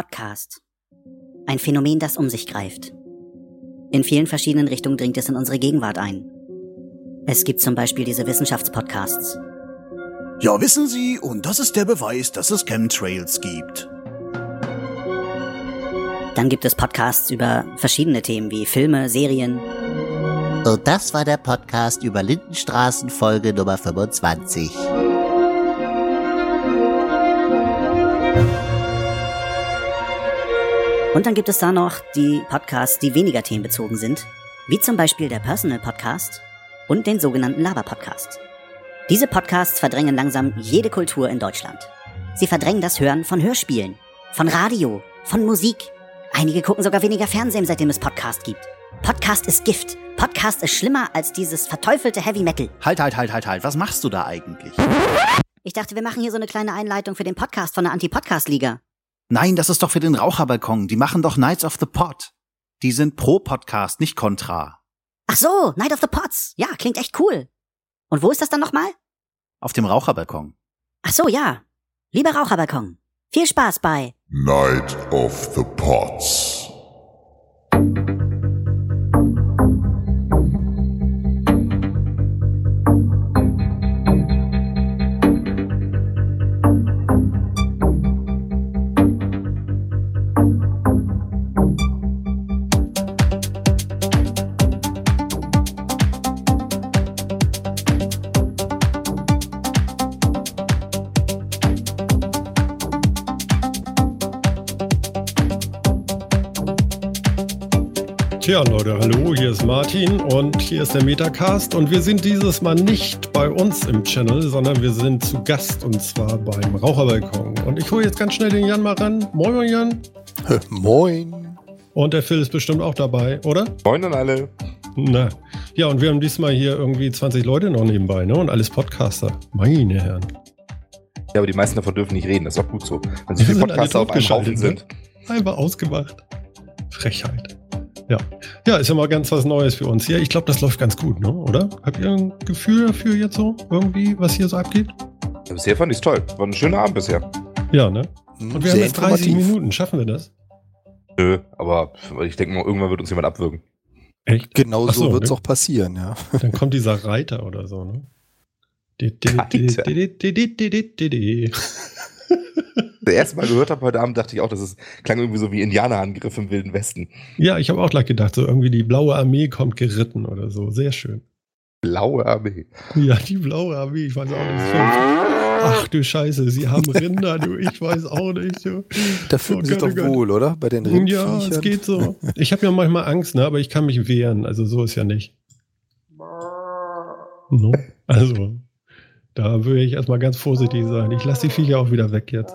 Podcast. Ein Phänomen, das um sich greift. In vielen verschiedenen Richtungen dringt es in unsere Gegenwart ein. Es gibt zum Beispiel diese Wissenschaftspodcasts. Ja, wissen Sie, und das ist der Beweis, dass es Chemtrails gibt. Dann gibt es Podcasts über verschiedene Themen wie Filme, Serien. Und das war der Podcast über Lindenstraßen Folge Nummer 25. Und dann gibt es da noch die Podcasts, die weniger themenbezogen sind, wie zum Beispiel der Personal Podcast und den sogenannten Lava Podcast. Diese Podcasts verdrängen langsam jede Kultur in Deutschland. Sie verdrängen das Hören von Hörspielen, von Radio, von Musik. Einige gucken sogar weniger Fernsehen, seitdem es Podcast gibt. Podcast ist Gift. Podcast ist schlimmer als dieses verteufelte Heavy Metal. Halt, halt, halt, halt, halt. Was machst du da eigentlich? Ich dachte, wir machen hier so eine kleine Einleitung für den Podcast von der Anti-Podcast-Liga. Nein, das ist doch für den Raucherbalkon. Die machen doch Knights of the Pot. Die sind pro Podcast, nicht kontra. Ach so, Night of the Pots. Ja, klingt echt cool. Und wo ist das dann nochmal? Auf dem Raucherbalkon. Ach so, ja. Lieber Raucherbalkon. Viel Spaß bei Night of the Pots. Tja, Leute, hallo, hier ist Martin und hier ist der Metacast und wir sind dieses Mal nicht bei uns im Channel, sondern wir sind zu Gast und zwar beim Raucherbalkon. Und ich hole jetzt ganz schnell den Jan mal ran. Moin, moin, Jan. Moin. Und der Phil ist bestimmt auch dabei, oder? Moin an alle. Na, ja, und wir haben diesmal hier irgendwie 20 Leute noch nebenbei, ne? Und alles Podcaster. Meine Herren. Ja, aber die meisten davon dürfen nicht reden, das ist auch gut so. Wenn so viele Podcaster auf einem Haufen sind. Ne? Einfach ausgemacht. Frechheit. Ja. Ja, ist ja mal ganz was Neues für uns hier. Ich glaube, das läuft ganz gut, ne? oder? Habt ihr ein Gefühl dafür jetzt so, irgendwie, was hier so abgeht? Ja, bisher fand ich es toll. War ein schöner Abend bisher. Ja, ne? Und wir Sehr haben jetzt 30 Minuten. Schaffen wir das? Nö, aber ich denke mal, irgendwann wird uns jemand abwürgen. Echt? Genau so, so wird es ne? auch passieren, ja. Dann kommt dieser Reiter oder so, ne? Das erste Mal gehört habe heute Abend, dachte ich auch, das ist, klang irgendwie so wie Indianerangriff im Wilden Westen. Ja, ich habe auch gleich gedacht, so irgendwie die blaue Armee kommt geritten oder so. Sehr schön. Blaue Armee. Ja, die blaue Armee, ich weiß auch nicht. Ach du Scheiße, sie haben Rinder, du, ich weiß auch nicht. Du. Da fühlen oh, sie doch wohl, oder? Bei den Rindviechern. Ja, es geht so. Ich habe ja manchmal Angst, ne, aber ich kann mich wehren. Also so ist ja nicht. No? Also, da würde ich erstmal ganz vorsichtig sein. Ich lasse die Viecher auch wieder weg jetzt.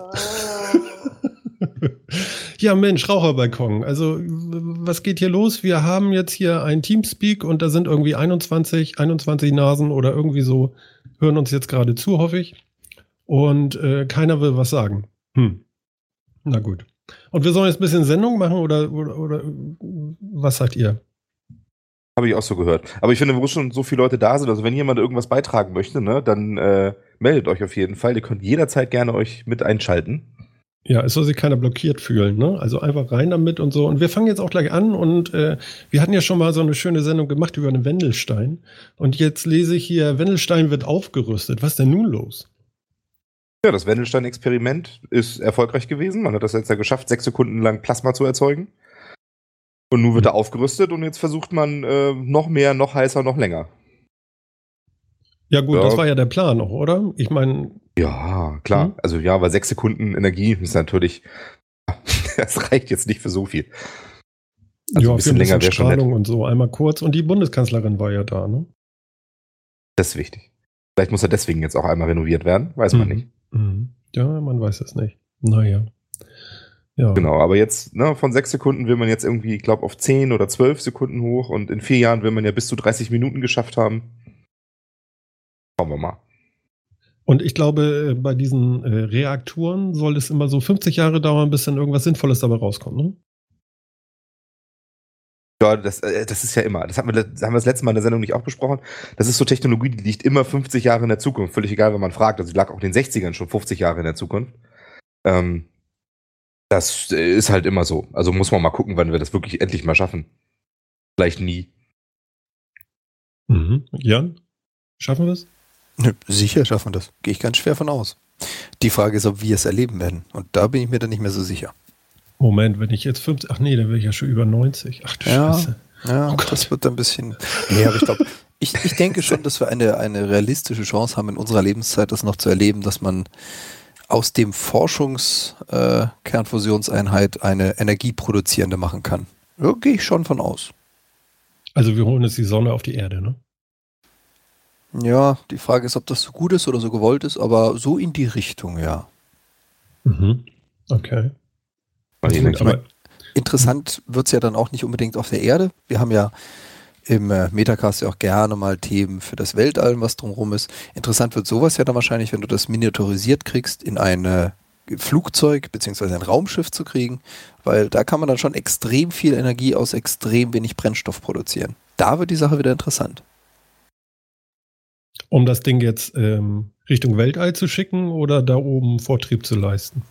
ja, Mensch, Raucherbalkon. Also, was geht hier los? Wir haben jetzt hier ein Teamspeak und da sind irgendwie 21, 21 Nasen oder irgendwie so, hören uns jetzt gerade zu, hoffe ich. Und äh, keiner will was sagen. Hm. Na gut. Und wir sollen jetzt ein bisschen Sendung machen oder, oder, oder was sagt ihr? Habe ich auch so gehört. Aber ich finde, wo schon so viele Leute da sind, also wenn jemand irgendwas beitragen möchte, ne, dann äh, meldet euch auf jeden Fall. Ihr könnt jederzeit gerne euch mit einschalten. Ja, es soll sich keiner blockiert fühlen, ne? Also einfach rein damit und so. Und wir fangen jetzt auch gleich an und äh, wir hatten ja schon mal so eine schöne Sendung gemacht über einen Wendelstein. Und jetzt lese ich hier, Wendelstein wird aufgerüstet. Was ist denn nun los? Ja, das Wendelstein-Experiment ist erfolgreich gewesen. Man hat das jetzt ja geschafft, sechs Sekunden lang Plasma zu erzeugen. Und nun wird er aufgerüstet und jetzt versucht man äh, noch mehr, noch heißer, noch länger. Ja, gut, ja. das war ja der Plan auch, oder? Ich meine. Ja, klar. Mhm. Also ja, weil sechs Sekunden Energie ist natürlich. das reicht jetzt nicht für so viel. Also ja, ein bisschen, ein bisschen länger wäre schon nett. und so einmal kurz. Und die Bundeskanzlerin war ja da, ne? Das ist wichtig. Vielleicht muss er deswegen jetzt auch einmal renoviert werden, weiß mhm. man nicht. Mhm. Ja, man weiß es nicht. Naja. Ja. Genau, aber jetzt ne, von sechs Sekunden will man jetzt irgendwie, ich glaube, auf zehn oder zwölf Sekunden hoch und in vier Jahren will man ja bis zu 30 Minuten geschafft haben. Schauen wir mal. Und ich glaube, äh, bei diesen äh, Reaktoren soll es immer so 50 Jahre dauern, bis dann irgendwas Sinnvolles dabei rauskommt, ne? Ja, das, äh, das ist ja immer. Das haben, wir, das haben wir das letzte Mal in der Sendung nicht auch besprochen. Das ist so Technologie, die liegt immer 50 Jahre in der Zukunft. Völlig egal, wenn man fragt. Also die lag auch in den 60ern schon 50 Jahre in der Zukunft. Ähm, Das ist halt immer so. Also muss man mal gucken, wann wir das wirklich endlich mal schaffen. Vielleicht nie. Mhm. Jan, schaffen wir es? Sicher schaffen wir das. Gehe ich ganz schwer von aus. Die Frage ist, ob wir es erleben werden. Und da bin ich mir dann nicht mehr so sicher. Moment, wenn ich jetzt 50, ach nee, dann wäre ich ja schon über 90. Ach du Ja. Scheiße. Ja, Oh das wird ein bisschen. Nee, aber ich glaube, ich, ich denke schon, dass wir eine, eine realistische Chance haben, in unserer Lebenszeit das noch zu erleben, dass man aus dem Forschungskernfusionseinheit äh, eine energieproduzierende machen kann. Ja, gehe ich schon von aus. Also wir holen jetzt die Sonne auf die Erde, ne? Ja, die Frage ist, ob das so gut ist oder so gewollt ist, aber so in die Richtung, ja. Mhm. Okay. Die Gut, aber Interessant wird's ja dann auch nicht unbedingt auf der Erde. Wir haben ja im äh, Metacast ja auch gerne mal Themen für das Weltall, was drumherum ist. Interessant wird sowas ja dann wahrscheinlich, wenn du das miniaturisiert kriegst, in ein äh, Flugzeug beziehungsweise ein Raumschiff zu kriegen, weil da kann man dann schon extrem viel Energie aus extrem wenig Brennstoff produzieren. Da wird die Sache wieder interessant. Um das Ding jetzt ähm, Richtung Weltall zu schicken oder da oben Vortrieb zu leisten?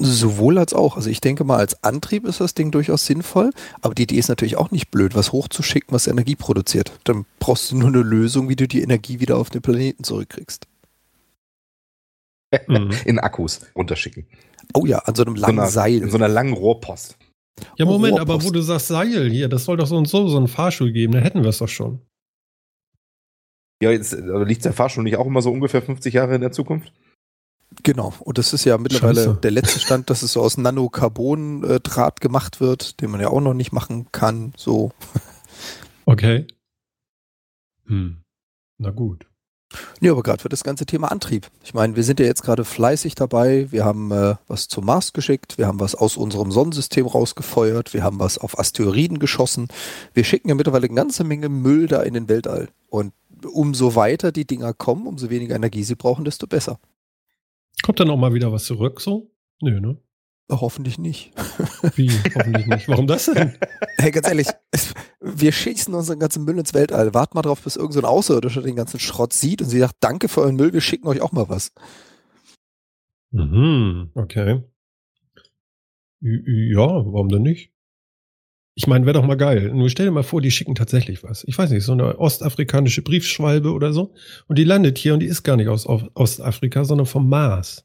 Sowohl als auch. Also ich denke mal, als Antrieb ist das Ding durchaus sinnvoll, aber die Idee ist natürlich auch nicht blöd, was hochzuschicken, was Energie produziert. Dann brauchst du nur eine Lösung, wie du die Energie wieder auf den Planeten zurückkriegst. Mhm. in Akkus runterschicken. Oh ja, an so einem So langen einer, Seil. In so einer langen Rohrpost. Ja, Moment, Rohrpost. aber wo du sagst Seil hier, das soll doch so und so so einen Fahrstuhl geben, dann hätten wir es doch schon. Ja, jetzt äh, liegt der Fahrstuhl nicht auch immer so ungefähr 50 Jahre in der Zukunft? Genau. Und das ist ja mittlerweile Scheiße. der letzte Stand, dass es so aus Nanocarbon-Draht gemacht wird, den man ja auch noch nicht machen kann. So. Okay. Hm. Na gut. Ja, aber gerade für das ganze Thema Antrieb. Ich meine, wir sind ja jetzt gerade fleißig dabei. Wir haben äh, was zum Mars geschickt, wir haben was aus unserem Sonnensystem rausgefeuert, wir haben was auf Asteroiden geschossen. Wir schicken ja mittlerweile eine ganze Menge Müll da in den Weltall. Und umso weiter die Dinger kommen, umso weniger Energie sie brauchen, desto besser. Kommt dann auch mal wieder was zurück so? Nö, ne? Hoffentlich nicht. Wie? Hoffentlich nicht. Warum das denn? Hey, ganz ehrlich, wir schießen unseren ganzen Müll ins Weltall. Wart mal drauf, bis irgend so ein Außerirdischer den ganzen Schrott sieht und sie sagt, danke für euren Müll, wir schicken euch auch mal was. Mhm, okay. Ja, warum denn nicht? Ich meine, wäre doch mal geil. Nur stell dir mal vor, die schicken tatsächlich was. Ich weiß nicht, so eine ostafrikanische Briefschwalbe oder so. Und die landet hier und die ist gar nicht aus Ostafrika, sondern vom Mars.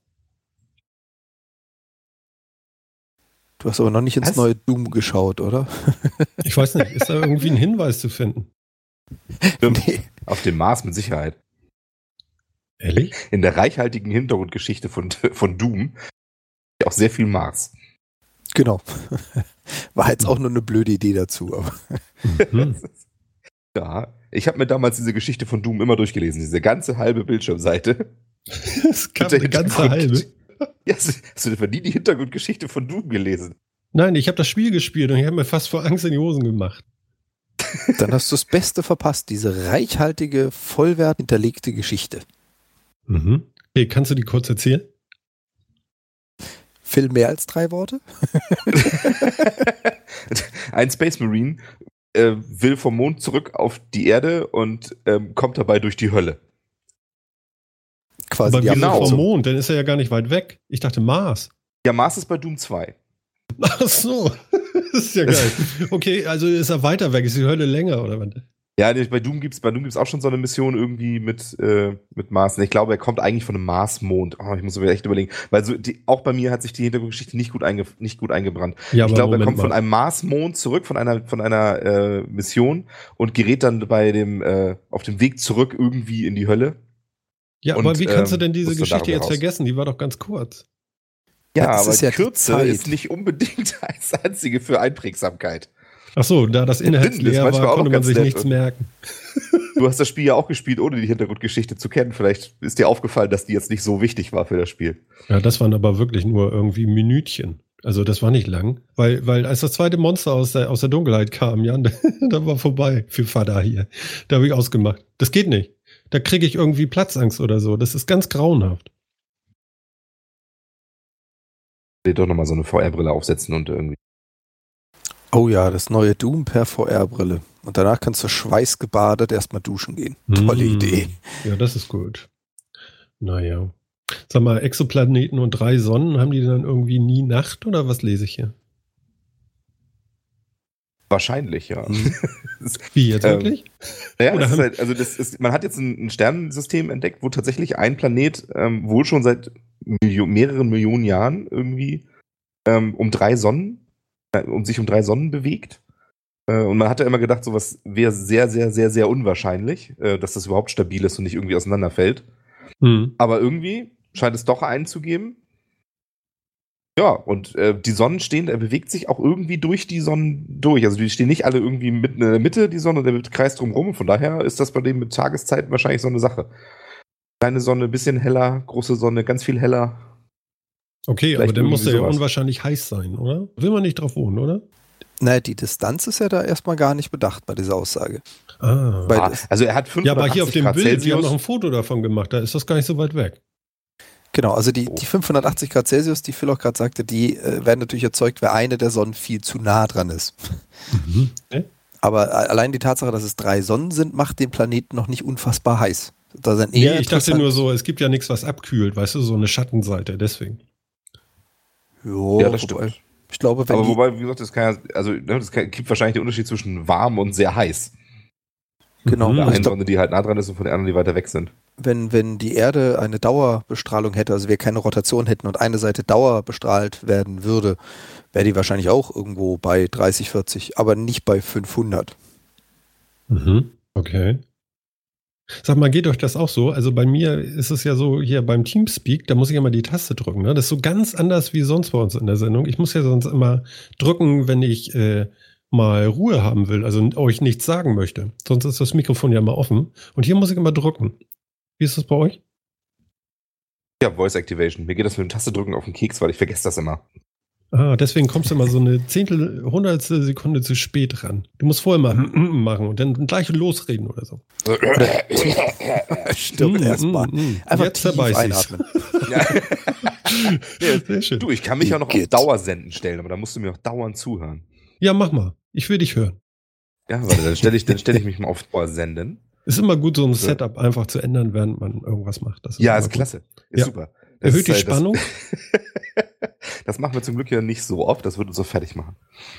Du hast aber noch nicht ins Was? neue Doom geschaut, oder? Ich weiß nicht, ist da irgendwie ein Hinweis zu finden? Nee. Auf dem Mars mit Sicherheit. Ehrlich? In der reichhaltigen Hintergrundgeschichte von, von Doom auch sehr viel Mars. Genau. War jetzt auch nur eine blöde Idee dazu. Aber Mhm. Ja, ich habe mir damals diese Geschichte von Doom immer durchgelesen, diese ganze halbe Bildschirmseite. Gab Der eine ganze Hintergrund- halbe. Ja, hast du- hast du etwa nie die Hintergrundgeschichte von Doom gelesen? Nein, ich habe das Spiel gespielt und ich habe mir fast vor Angst in die Hosen gemacht. dann hast du das Beste verpasst, diese reichhaltige, vollwert hinterlegte Geschichte. Mhm. Okay, kannst du die kurz erzählen? Phil, mehr als drei Worte? Ein Space Marine äh, will vom Mond zurück auf die Erde und ähm, kommt dabei durch die Hölle. Quasi Aber genau. vom. Mond? Dann ist er ja gar nicht weit weg. Ich dachte Mars. Ja, Mars ist bei Doom 2. Ach so. Das ist ja geil. Okay, also ist er weiter weg. Ist die Hölle länger oder was? Ja, bei Doom gibt's bei Doom gibt's auch schon so eine Mission irgendwie mit, äh, mit Mars. Ich glaube, er kommt eigentlich von einem Mars-Mond. Oh, ich muss mir echt überlegen. Weil so die, auch bei mir hat sich die Hintergrundgeschichte nicht gut, einge, nicht gut eingebrannt. Ja, ich glaube, er kommt von mal. einem Mars-Mond zurück, von einer, von einer äh, Mission und gerät dann bei dem, äh, auf dem Weg zurück irgendwie in die Hölle. Ja, und, aber wie kannst du ähm, denn diese Geschichte jetzt raus. vergessen? Die war doch ganz kurz. Ja, Ja, das aber ist ja Kürze ist nicht unbedingt das einzige für Einprägsamkeit. Ach so, da das inhaltsleer manchmal war, auch konnte man ganz sich nett nichts merken. Du hast das Spiel ja auch gespielt, ohne die Hintergrundgeschichte zu kennen. Vielleicht ist dir aufgefallen, dass die jetzt nicht so wichtig war für das Spiel. Ja, das waren aber wirklich nur irgendwie Minütchen. Also das war nicht lang, weil, weil als das zweite Monster aus der, aus der Dunkelheit kam, Jan, da war vorbei für Vater hier. Da habe ich ausgemacht. Das geht nicht. Da kriege ich irgendwie Platzangst oder so. Das ist ganz grauenhaft. dir doch nochmal so eine VR-Brille aufsetzen und irgendwie. Oh ja, das neue Doom per VR-Brille. Und danach kannst du schweißgebadet erstmal duschen gehen. Tolle Mm. Idee. Ja, das ist gut. Naja. Sag mal, Exoplaneten und drei Sonnen, haben die dann irgendwie nie Nacht oder was lese ich hier? Wahrscheinlich, ja. Wie jetzt Ähm, wirklich? Ja, Oder das ist haben- halt, also das ist, man hat jetzt ein, ein Sternensystem entdeckt, wo tatsächlich ein Planet ähm, wohl schon seit Milio mehreren Millionen Jahren irgendwie ähm, um drei Sonnen, um sich um drei Sonnen bewegt. Äh, und man hatte immer gedacht, sowas wäre sehr, sehr, sehr, sehr unwahrscheinlich, äh, dass das überhaupt stabil ist und nicht irgendwie auseinanderfällt. Hm. Aber irgendwie scheint es doch einen zu geben. Ja, und äh, die Sonnen stehen, er bewegt sich auch irgendwie durch die Sonnen durch. Also die stehen nicht alle irgendwie mitten in der Mitte, die Sonne, der kreist drumherum. Von daher ist das bei dem mit Tageszeiten wahrscheinlich so eine Sache. Kleine Sonne, bisschen heller, große Sonne, ganz viel heller. Okay, Vielleicht aber dann muss der ja unwahrscheinlich heiß sein, oder? Will man nicht drauf wohnen, oder? Naja, die Distanz ist ja da erstmal gar nicht bedacht bei dieser Aussage. Ah. Weil Ah, also er hat ja, aber hier auf 580 dem Grad Bild, wir haben Celsius. noch ein Foto davon gemacht, da ist das gar nicht so weit weg. Genau, also die, Oh. die 580 Grad Celsius, die Phil auch gerade sagte, die äh, werden natürlich erzeugt, weil eine der Sonnen viel zu nah dran ist. Okay. Aber allein die Tatsache, dass es drei Sonnen sind, macht den Planeten noch nicht unfassbar heiß. Da sind Nee, eher ich dachte nur so, es gibt ja nichts, was abkühlt, weißt du, so eine Schattenseite, deswegen. Jo, Ja, das wobei- stimmt. Ich glaube, wenn Aber wobei, wie gesagt, das kann ja, also ne, das kann, gibt wahrscheinlich den Unterschied zwischen warm und sehr heiß. genau, Mhm. Der also einen Sonne, die halt nah dran ist und von der anderen, die weiter weg sind. wenn, wenn die Erde eine Dauerbestrahlung hätte, also wir keine Rotation hätten und eine Seite dauerbestrahlt werden würde, wäre die wahrscheinlich auch irgendwo bei 30, 40, aber nicht bei 500. Mhm. Okay. Sag mal, geht euch das auch so? Also bei mir ist es ja so, hier beim Teamspeak, da muss ich immer die Taste drücken. Ne? Das ist so ganz anders wie sonst bei uns in der Sendung. Ich muss ja sonst immer drücken, wenn ich äh, mal Ruhe haben will, also euch nichts sagen möchte. Sonst ist das Mikrofon ja mal offen. Und hier muss ich immer drücken. Wie ist das bei euch? Ja, Voice Activation. Mir geht das mit dem Taste drücken auf den Keks, weil ich vergesse das immer. Ah, deswegen kommst du immer so eine Zehntel, hundertstel Sekunde zu spät ran. Du musst vorher mal machen und dann gleich losreden oder so. Stimmt, Mm, erstmal. mm, mm. Einfach Jetzt tief einatmen. ja. Nee, Sehr schön. Du, ich kann mich ja noch auf Geht. Dauersenden stellen, aber da musst du mir auch dauernd zuhören. Ja, mach mal. Ich will dich hören. Ja, warte, dann stelle ich, dann stell ich mich mal auf Dauersenden. Ist immer gut, so ein Setup einfach zu ändern, während man irgendwas macht. Das Ja, immer ist gut. klasse. Ist Ja. super. Das Erhöht die ist, äh, das- Spannung? Das machen wir zum Glück ja nicht so oft, das würde uns so fertig machen.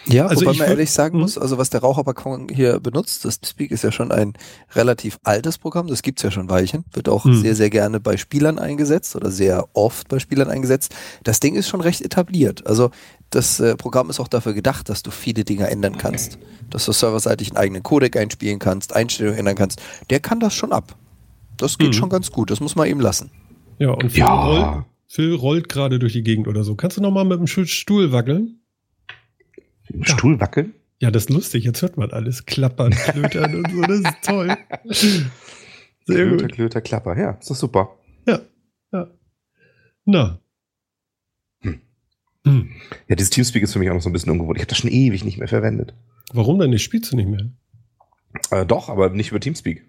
Ja, Also wobei ich man ehrlich sagen Mhm. muss, also was der Raucherbalkon hier benutzt, das Speak ist ja schon ein relativ altes Programm, das gibt's ja schon Weilchen, wird auch Mhm. sehr, sehr gerne bei Spielern eingesetzt oder sehr oft bei Spielern eingesetzt. Das Ding ist schon recht etabliert. Also das äh, Programm ist auch dafür gedacht, dass du viele Dinge ändern kannst. Dass du serverseitig einen eigenen Codec einspielen kannst, Einstellungen ändern kannst. Der kann das schon ab. Das geht Mhm. schon ganz gut, das muss man eben lassen. Ja, und Phil, Ja. Phil rollt gerade durch die Gegend oder so. Kannst du noch mal mit dem Stu- Stuhl wackeln? Im Stuhl wackeln? Ja, das ist lustig. Jetzt hört man alles klappern, klötern und so. Das ist toll. Sehr Klöter, gut. Klöter, Klapper. Ja, ist doch super. Ja. ja. Na. Hm. Hm. Ja, dieses Teamspeak ist für mich auch noch so ein bisschen ungewohnt. Ich habe das schon ewig nicht mehr verwendet. Warum denn nicht? Spielst du nicht mehr? Äh, doch, aber nicht über Teamspeak.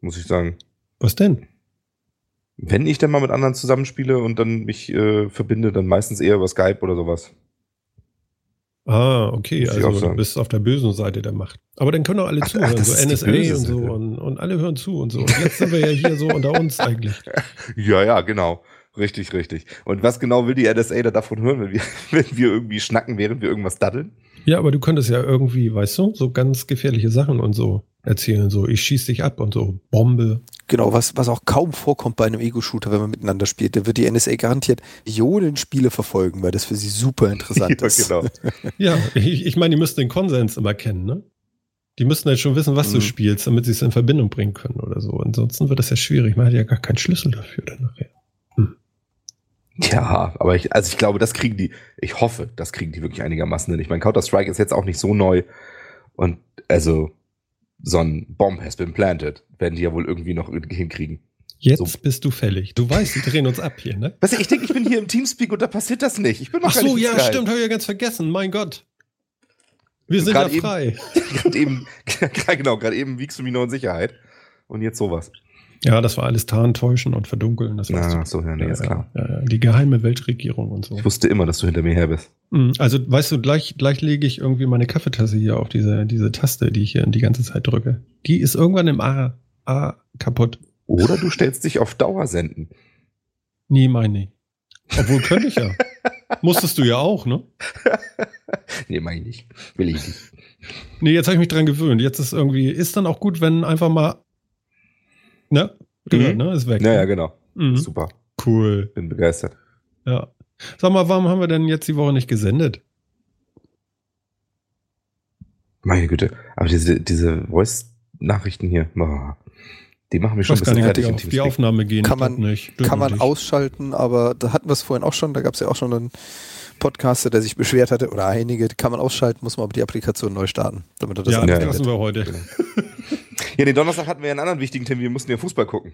Muss ich sagen. Was denn? Wenn ich dann mal mit anderen zusammenspiele und dann mich äh, verbinde, dann meistens eher über Skype oder sowas. Ah, okay. Also du bist auf der bösen Seite der Macht. Aber dann können auch alle Ach, zuhören. ach, so NSA und so. Und, und alle hören zu und so. Und jetzt sind wir ja hier so unter uns eigentlich. Ja, ja, genau. Richtig, richtig. Und was genau will die NSA da davon hören, wenn wir, wenn wir irgendwie schnacken, während wir irgendwas daddeln? Ja, aber du könntest ja irgendwie, weißt du, so ganz gefährliche Sachen und so erzählen. So, ich schieß dich ab und so. Bombe. Genau, was, was auch kaum vorkommt bei einem Ego-Shooter, wenn man miteinander spielt. Da wird die NSA garantiert Millionen Spiele verfolgen, weil das für sie super interessant ja, ist. genau. Ja, ich, ich meine, die müssten den Konsens immer kennen, ne? Die müssten halt schon wissen, was du Mhm. spielst, damit sie es in Verbindung bringen können oder so. Ansonsten wird das ja schwierig. Man hat ja gar keinen Schlüssel dafür dann nachher. Ja, aber ich, also ich glaube, das kriegen die, ich hoffe, das kriegen die wirklich einigermaßen hin. Ich meine, Counter-Strike ist jetzt auch nicht so neu. Und also, so ein Bomb has been planted, werden die ja wohl irgendwie noch hinkriegen. Jetzt So. bist du fällig. Du weißt, die drehen uns ab hier, ne? Weißt du, ich denke, ich bin hier im Teamspeak und da passiert das nicht. Ich bin noch Ach so, ja, stimmt, habe ich ja ganz vergessen. Mein Gott. Wir sind ja frei. Gerade eben, genau, gerade eben wiegst du mich noch in Sicherheit. Und jetzt sowas. Ja, das war alles Tarntäuschen und Verdunkeln. Das Na, du. so, ja, nee, ist klar. Ja, ja, die geheime Weltregierung und so. Ich wusste immer, dass du hinter mir her bist. Mhm, Also, weißt du, gleich, gleich lege ich irgendwie meine Kaffeetasse hier auf diese, diese Taste, die ich hier die ganze Zeit drücke. Die ist irgendwann im A, A kaputt. Oder du stellst dich auf Dauersenden. Nee, meine ich. Obwohl könnte ich ja. Musstest du ja auch, ne? nee, meine ich nicht. Will ich nicht. Nee, jetzt habe ich mich dran gewöhnt. Jetzt ist irgendwie, ist dann auch gut, wenn einfach mal, ne? Gehört, Mhm. ne? Ist weg. Ja, ja, genau. Mhm. Super. Cool. Bin begeistert. Ja. Sag mal, warum haben wir denn jetzt die Woche nicht gesendet? Meine Güte. Aber diese, diese Voice-Nachrichten hier, oh, die machen mich Ich schon ein bisschen fertig die auf die. Aufnahme gehen. Kann man- nicht. Kann man nicht. ausschalten, aber da hatten wir es vorhin auch schon, da gab es ja auch schon einen Podcaster, der sich beschwert hatte, oder einige, kann man ausschalten, muss man aber die Applikation neu starten, damit er das Ja, das lassen wir heute. Ja, den Donnerstag hatten wir ja einen anderen wichtigen Termin. Wir mussten ja Fußball gucken.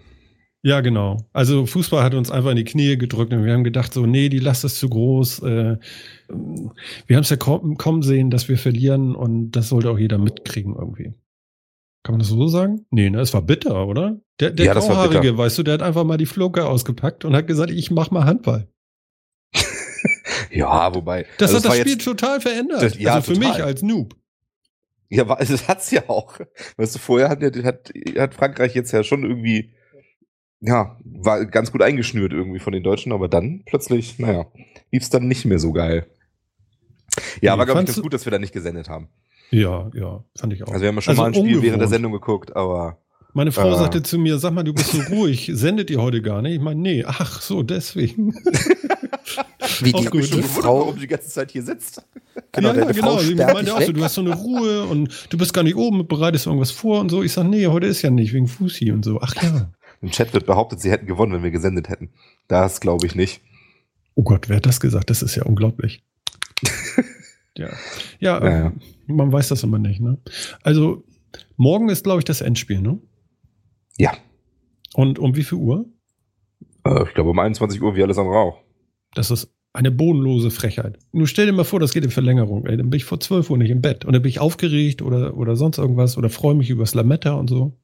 Ja, genau. Also Fußball hat uns einfach in die Knie gedrückt und wir haben gedacht, so, nee, die Last ist zu groß. Äh, wir haben es ja kommen, sehen, dass wir verlieren und das sollte auch jeder mitkriegen irgendwie. Kann man das so sagen? Nee, ne, es war bitter, oder? Der, der Ja, das Grauhaarige, weißt du, der hat einfach mal die Floke ausgepackt und hat gesagt, ich mach mal Handball. Ja, wobei. Das also hat das war Spiel total verändert. Das- ja, also für total. mich als Noob. Ja, war, das hat's ja auch. Weißt du, vorher hat, hat, hat Frankreich jetzt ja schon irgendwie, ja, war ganz gut eingeschnürt irgendwie von den Deutschen, aber dann plötzlich, naja, lief's dann nicht mehr so geil. Ja, Nee, war, glaube ich, ganz gut, dass wir da nicht gesendet haben. Ja, ja, fand ich auch. Also wir haben ja schon Also mal ein Spiel während der. Sendung geguckt, aber Meine Frau Ah. sagte zu mir, sag mal, du bist so ruhig, sendet ihr heute gar nicht? Ich meine, nee, ach so, deswegen. Wie Auch die, gut. die Frau, warum du die ganze Zeit hier sitzt. genau, ja, ja, genau. Frau sperrt meinte dich auch so, weg. du hast so eine Ruhe und du bist gar nicht oben, bereitest irgendwas vor und so. Ich sag, nee, heute ist ja nicht, wegen Fusi und so. Ach ja. Im Chat wird behauptet, sie hätten gewonnen, wenn wir gesendet hätten. Das glaube ich nicht. Oh Gott, wer hat das gesagt? Das ist ja unglaublich. ja. Ja, Ja, ja. äh, man weiß das immer nicht, ne? Also, morgen ist, glaube ich, das Endspiel, ne? Ja. Und um wie viel Uhr? Äh, ich glaube um 21 Uhr wie alles am Rauch. Das ist eine bodenlose Frechheit. Nur stell dir mal vor, das geht in Verlängerung. Ey, dann bin ich vor 12 Uhr nicht im Bett. Und dann bin ich aufgeregt oder, oder sonst irgendwas oder freue mich über Lametta und so.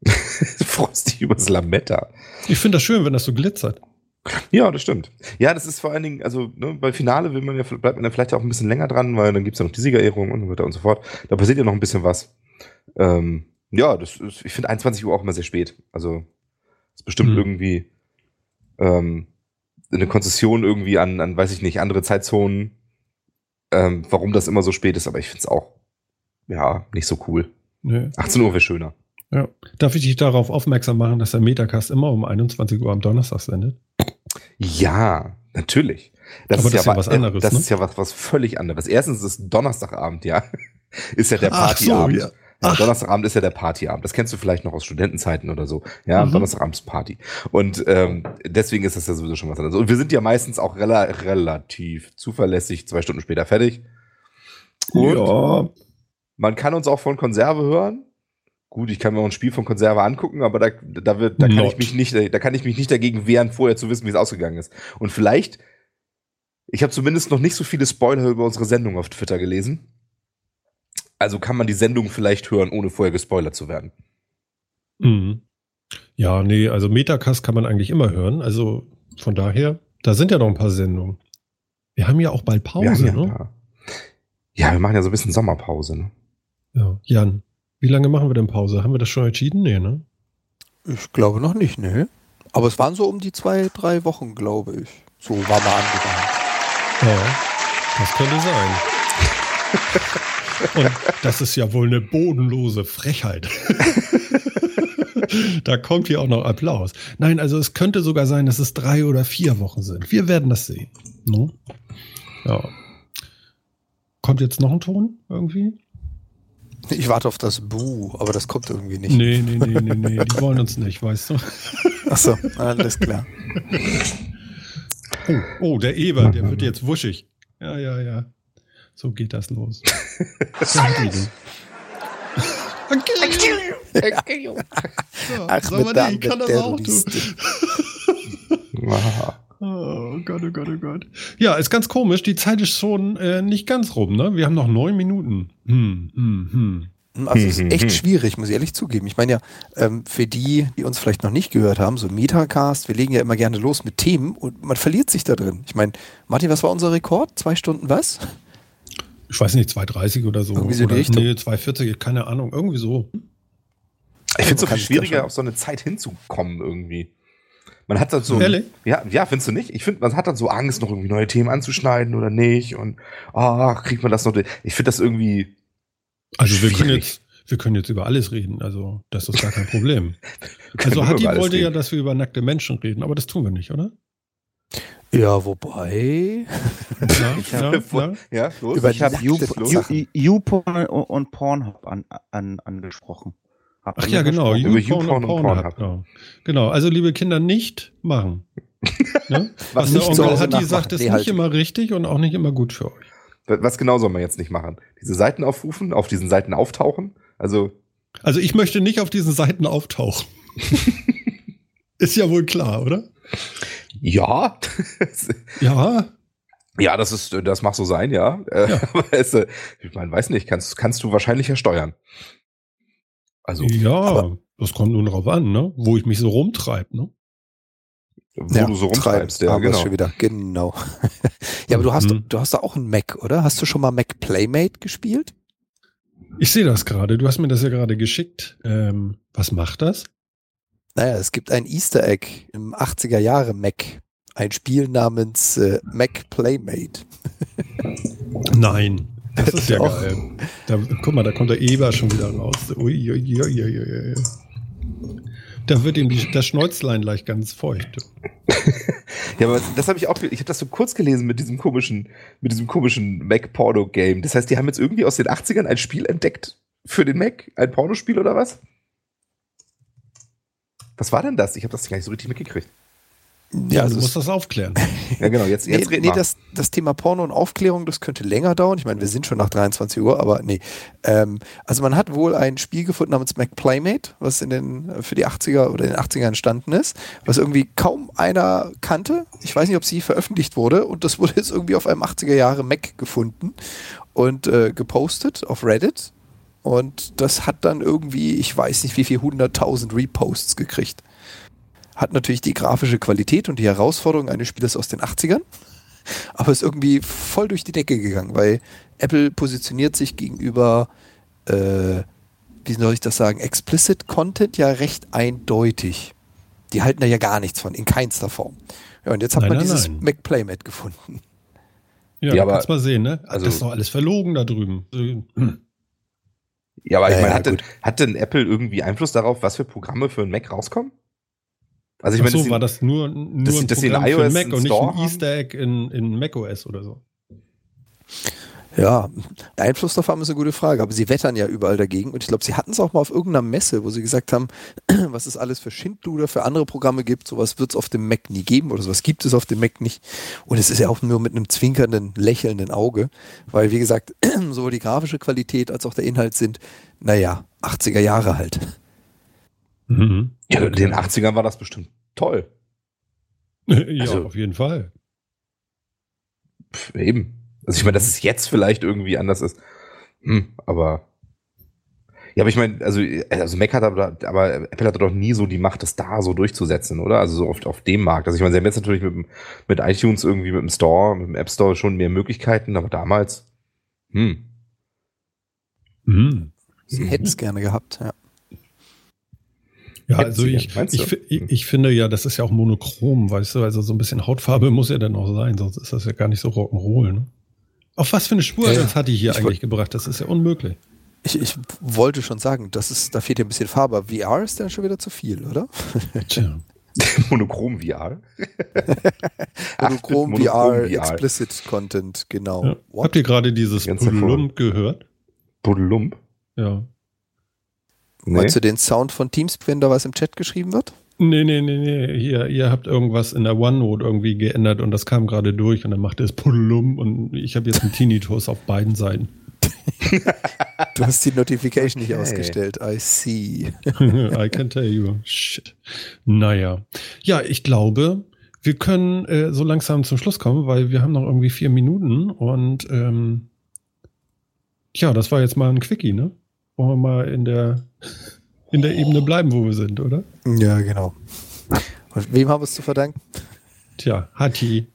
du freust dich über Lametta. Ich finde das schön, wenn das so glitzert. Ja, das stimmt. Ja, das ist vor allen Dingen, also ne, bei Finale will man ja, bleibt man ja vielleicht auch ein bisschen länger dran, weil dann gibt's ja noch die Siegerehrung und so weiter und so fort. Da passiert ja noch ein bisschen was. Ähm, ja, das ist, ich finde 21 Uhr auch immer sehr spät. Also ist bestimmt Hm. irgendwie ähm, eine Konzession irgendwie an, an, weiß ich nicht, andere Zeitzonen, ähm, warum das immer so spät ist, aber ich finde es auch, ja, nicht so cool. Nee. 18 Uhr wäre schöner. Ja. Darf ich dich darauf aufmerksam machen, dass der Metacast immer um 21 Uhr am Donnerstag sendet? Ja, natürlich. Das Aber ist, das ja wa- was anderes, Das ne? ist ja was, was völlig anderes. Erstens ist Donnerstagabend, ja. Ist ja der Ach so, Partyabend. ja. Ja. Donnerstagabend ist ja der Partyabend. Das kennst du vielleicht noch aus Studentenzeiten oder so. Ja, Mhm. Donnerstagabend ist Party. Und ähm, deswegen ist das ja sowieso schon was anderes. Und wir sind ja meistens auch rela relativ zuverlässig zwei Stunden später fertig. Und ja. man kann uns auch von Konserve hören. Gut, ich kann mir auch ein Spiel von Konserve angucken, aber da, da, wird, da, kann Not. ich mich nicht, da kann ich mich nicht dagegen wehren, vorher zu wissen, wie es ausgegangen ist. Und vielleicht, ich habe zumindest noch nicht so viele Spoiler über unsere Sendung auf Twitter gelesen. Also kann man die Sendung vielleicht hören, ohne vorher gespoilert zu werden. Mhm. Ja, nee, also Metacast kann man eigentlich immer hören. Also von daher, da sind ja noch ein paar Sendungen. Wir haben ja auch bald Pause, ja, ne? paar- ja, wir machen ja so ein bisschen Sommerpause. Ne? Ja. Jan, wie lange machen wir denn Pause? Haben wir das schon entschieden? Nee, ne? Ich glaube noch nicht, ne? Aber es waren so um die zwei, drei Wochen, glaube ich. So war mal angegangen. Ja, das könnte sein. Und das ist ja wohl eine bodenlose Frechheit. da kommt hier auch noch Applaus. Nein, also es könnte sogar sein, dass es drei oder vier Wochen sind. Wir werden das sehen. No? Ja. Kommt jetzt noch ein Ton irgendwie? Ich warte auf das Bu, aber das kommt irgendwie nicht. Nee, nee, nee, nee, nee. Die wollen uns nicht, weißt du? Achso, alles klar. Oh, oh, der Eber, der wird jetzt wuschig. Ja, ja, ja. So geht das los. So hat die den. So, Ach, sag mal, mit der nee, ich kann das auch. Aha. Oh Gott, oh Gott, oh Gott. Ja, ist ganz komisch. Die Zeit ist schon äh, nicht ganz rum, ne? Wir haben noch neun Minuten. Hm, hm, hm. Also es Hm, ist hm, hm. echt schwierig, muss ich ehrlich zugeben. Ich meine ja, ähm, für die, die uns vielleicht noch nicht gehört haben, so Metacast, wir legen ja immer gerne los mit Themen und man verliert sich da drin. Ich meine, Martin, was war unser Rekord? Zwei Stunden was? Ich weiß nicht, 2,30 oder so. Irgendwie so oder, Richtung. Nee, 2,40, keine Ahnung. Irgendwie so. Ich finde es so viel schwieriger, auf so eine Zeit hinzukommen irgendwie. Man hat dann so. Ehrlich? Ja, ja, findest du nicht? Ich finde, man hat dann so Angst, noch irgendwie neue Themen anzuschneiden oder nicht. Und ah, kriegt man das noch. Ich finde das irgendwie. Also wir können jetzt, wir können jetzt über alles reden, also das ist gar kein Problem. also nur Hatti über alles wollte ja, reden. dass wir über nackte Menschen reden, aber das tun wir nicht, oder? Ja, wobei. Ja, ja, ja. Ja, los. Über Ich habe YouPorn und Pornhub an, an, angesprochen. Habt Ach ja, genau. Über YouPorn und und Pornhub. Pornhub. Genau. genau. Also liebe Kinder, nicht machen. ne? Was der nicht zu Onkel Hatti nachmachen. sagt, ist Nee, nicht halt. immer richtig und auch nicht immer gut für euch. Was genau soll man jetzt nicht machen? Diese Seiten aufrufen, auf diesen Seiten auftauchen? Also, Also ich möchte nicht auf diesen Seiten auftauchen. ist ja wohl klar, oder? Ja. Ja. ja, das ist, das mag so sein, ja. Äh, Ja. Äh, ich meine, weiß nicht, kannst, kannst du wahrscheinlich ja steuern. Also, ja, aber- das kommt nun drauf an, ne? wo ich mich so rumtreibe. Ne? wo du so rumtreibst, ja, haben wir's genau. schon wieder. Genau. ja, aber du hast, Mhm. du hast da auch einen Mac, oder? Hast du schon mal Mac Playmate gespielt? Ich sehe das gerade. Du hast mir das ja gerade geschickt. Ähm, was macht das? Naja, es gibt ein Easter Egg im 80er Jahre Mac. Ein Spiel namens äh, Mac Playmate. Nein. Das ist ja Doch. geil. Da, guck mal, da kommt der Eber schon wieder raus. Ui, ui, ui, ui, ui, ui. Da wird ihm die, das Schnäuzlein gleich ganz feucht. Ja, aber das habe ich auch, ich habe das so kurz gelesen mit diesem komischen, mit diesem komischen Mac-Porno-Game. Das heißt, die haben jetzt irgendwie aus den 80ern ein Spiel entdeckt für den Mac? Ein Pornospiel oder was? Was war denn das? Ich habe das gar nicht so richtig mitgekriegt. Ja, also du musst das aufklären. Ja, genau, jetzt, Nee, jetzt nee mal. das, das Thema Porno und Aufklärung, das könnte länger dauern. Ich meine, wir sind schon nach 23 Uhr, aber nee. Ähm, also man hat wohl ein Spiel gefunden namens Mac Playmate, was in den, für die 80er oder in den 80ern entstanden ist, was irgendwie kaum einer kannte. Ich weiß nicht, ob sie veröffentlicht wurde und das wurde jetzt irgendwie auf einem 80er Jahre Mac gefunden und äh, gepostet auf Reddit. Und das hat dann irgendwie, ich weiß nicht wie viel, 100.000 Reposts gekriegt. Hat natürlich die grafische Qualität und die Herausforderung eines Spielers aus den 80ern, aber ist irgendwie voll durch die Decke gegangen, weil Apple positioniert sich gegenüber, äh, wie soll ich das sagen, Explicit Content ja recht eindeutig. Die halten da ja gar nichts von, in keinster Form. Ja, und jetzt hat Nein, man nein, dieses Playmate gefunden. Ja, Ja, du aber- kannst mal sehen, ne? also- das ist doch alles verlogen da drüben. Ja, aber ich meine, ja, hat, denn, hat denn Apple irgendwie Einfluss darauf, was für Programme für einen Mac rauskommen? Also ich meine, so, war das nur, nur dass ein dass sie in Programm für iOS Mac und nicht ein? Easter Egg in, in macOS oder so. Ja, Einfluss darauf haben ist eine gute Frage, aber sie wettern ja überall dagegen und ich glaube, sie hatten es auch mal auf irgendeiner Messe, wo sie gesagt haben, was es alles für Schindluder für andere Programme gibt, sowas wird es auf dem Mac nie geben oder sowas gibt es auf dem Mac nicht und es ist ja auch nur mit einem zwinkernden, lächelnden Auge, weil wie gesagt, sowohl die grafische Qualität als auch der Inhalt sind, naja, 80er Jahre halt. Mhm. ja, in den 80ern war das bestimmt toll. ja, Also- auf jeden Fall. Eben. Also ich meine, dass es jetzt vielleicht irgendwie anders ist. Hm, aber. Ja, aber ich meine, also, also Mac hat aber, aber Apple hatte doch nie so die Macht, das da so durchzusetzen, oder? Also so oft auf dem Markt. Also ich meine, sie haben jetzt natürlich mit, mit iTunes irgendwie, mit dem Store, mit dem App Store schon mehr Möglichkeiten, aber damals, hm. Mhm. Sie hätten es gerne gehabt, ja. Ja, Hätten also ich, gern, ich, ich, ich finde ja, das ist ja auch monochrom, weißt du, also so ein bisschen Hautfarbe muss ja dann auch sein, sonst ist das ja gar nicht so Rock'n'Roll, ne? Auf was für eine Spur Ja, das hatte ich hier Ich eigentlich gebracht? Das ist ja unmöglich. Ich, ich wollte schon sagen, das ist, da fehlt ja ein bisschen Farbe. aber VR ist dann schon wieder zu viel, oder? Tja. Monochrom VR. Monochrom Monochrom VR, Explicit Content, genau. Ja. Habt ihr gerade dieses. Pudelump gehört? Buddelump. Ja. Nee. Meinst du den Sound von Teamspeak, wenn da was im Chat geschrieben wird? Nee, nee, nee, nee. Hier, ihr habt irgendwas in der OneNote irgendwie geändert und das kam gerade durch und dann macht es Pudelum und ich habe jetzt einen Tinnitus auf beiden Seiten. Du hast die Notification nicht Okay. ausgestellt. I see. I can tell you. Shit. Naja. Ja, ich glaube, wir können äh, so langsam zum Schluss kommen, weil wir haben noch irgendwie vier Minuten und ähm, tja, das war jetzt mal ein Quickie, ne? Wollen wir mal in der, in der Ebene bleiben, wo wir sind, oder? Ja, genau. Und wem haben wir es zu verdanken? Tja, Hati.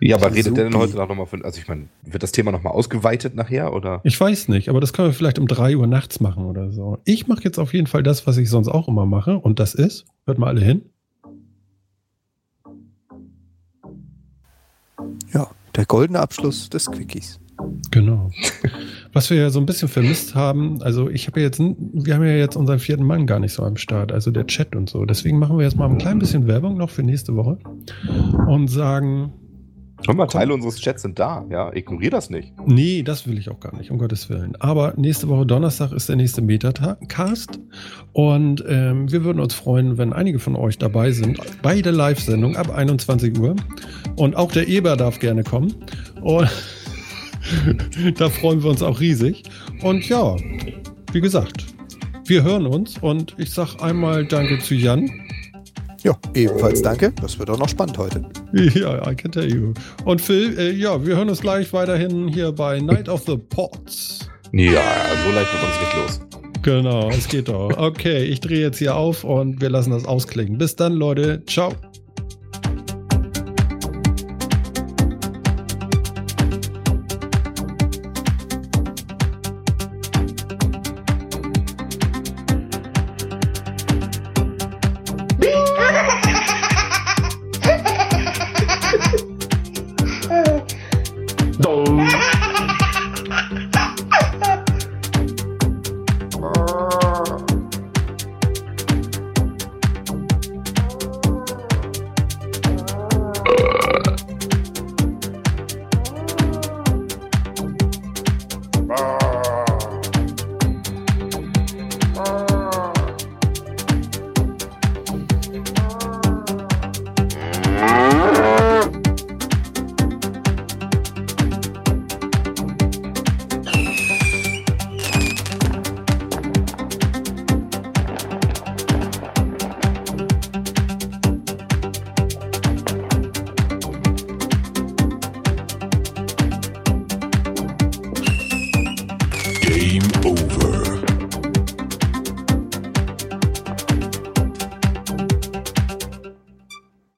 Ja, aber Supi. redet der denn heute noch nochmal von, also ich meine, wird das Thema nochmal ausgeweitet nachher oder? Ich weiß nicht, aber das können wir vielleicht um 3 Uhr nachts machen oder so. Ich mache jetzt auf jeden Fall das, was ich sonst auch immer mache und das ist, hört mal alle hin. Ja, der goldene Abschluss des Quickies. Genau. Was wir ja so ein bisschen vermisst haben, also ich habe ja jetzt, wir haben ja jetzt unseren vierten Mann gar nicht so am Start, also der Chat und so. Deswegen machen wir jetzt mal ein klein bisschen Werbung noch für nächste Woche und sagen, Hör mal, Teile unseres Chats sind da. Ja, ignorier das nicht. nee, das will ich auch gar nicht, um Gottes Willen. Aber nächste Woche Donnerstag ist der nächste Metacast und ähm, wir würden uns freuen, wenn einige von euch dabei sind bei der Live-Sendung ab 21 Uhr. Und auch der Eber darf gerne kommen. Und da freuen wir uns auch riesig. Und ja, wie gesagt, wir hören uns und ich sag einmal Danke zu Jan. Ja, ebenfalls danke. Das wird auch noch spannend heute. Ja, I can tell you. Und Phil, äh, ja, wir hören uns gleich weiterhin hier bei Night of the Pots. Ja, so leicht wird uns nicht los. Genau, es geht doch. Okay, ich drehe jetzt hier auf und wir lassen das ausklingen. Bis dann, Leute. Ciao.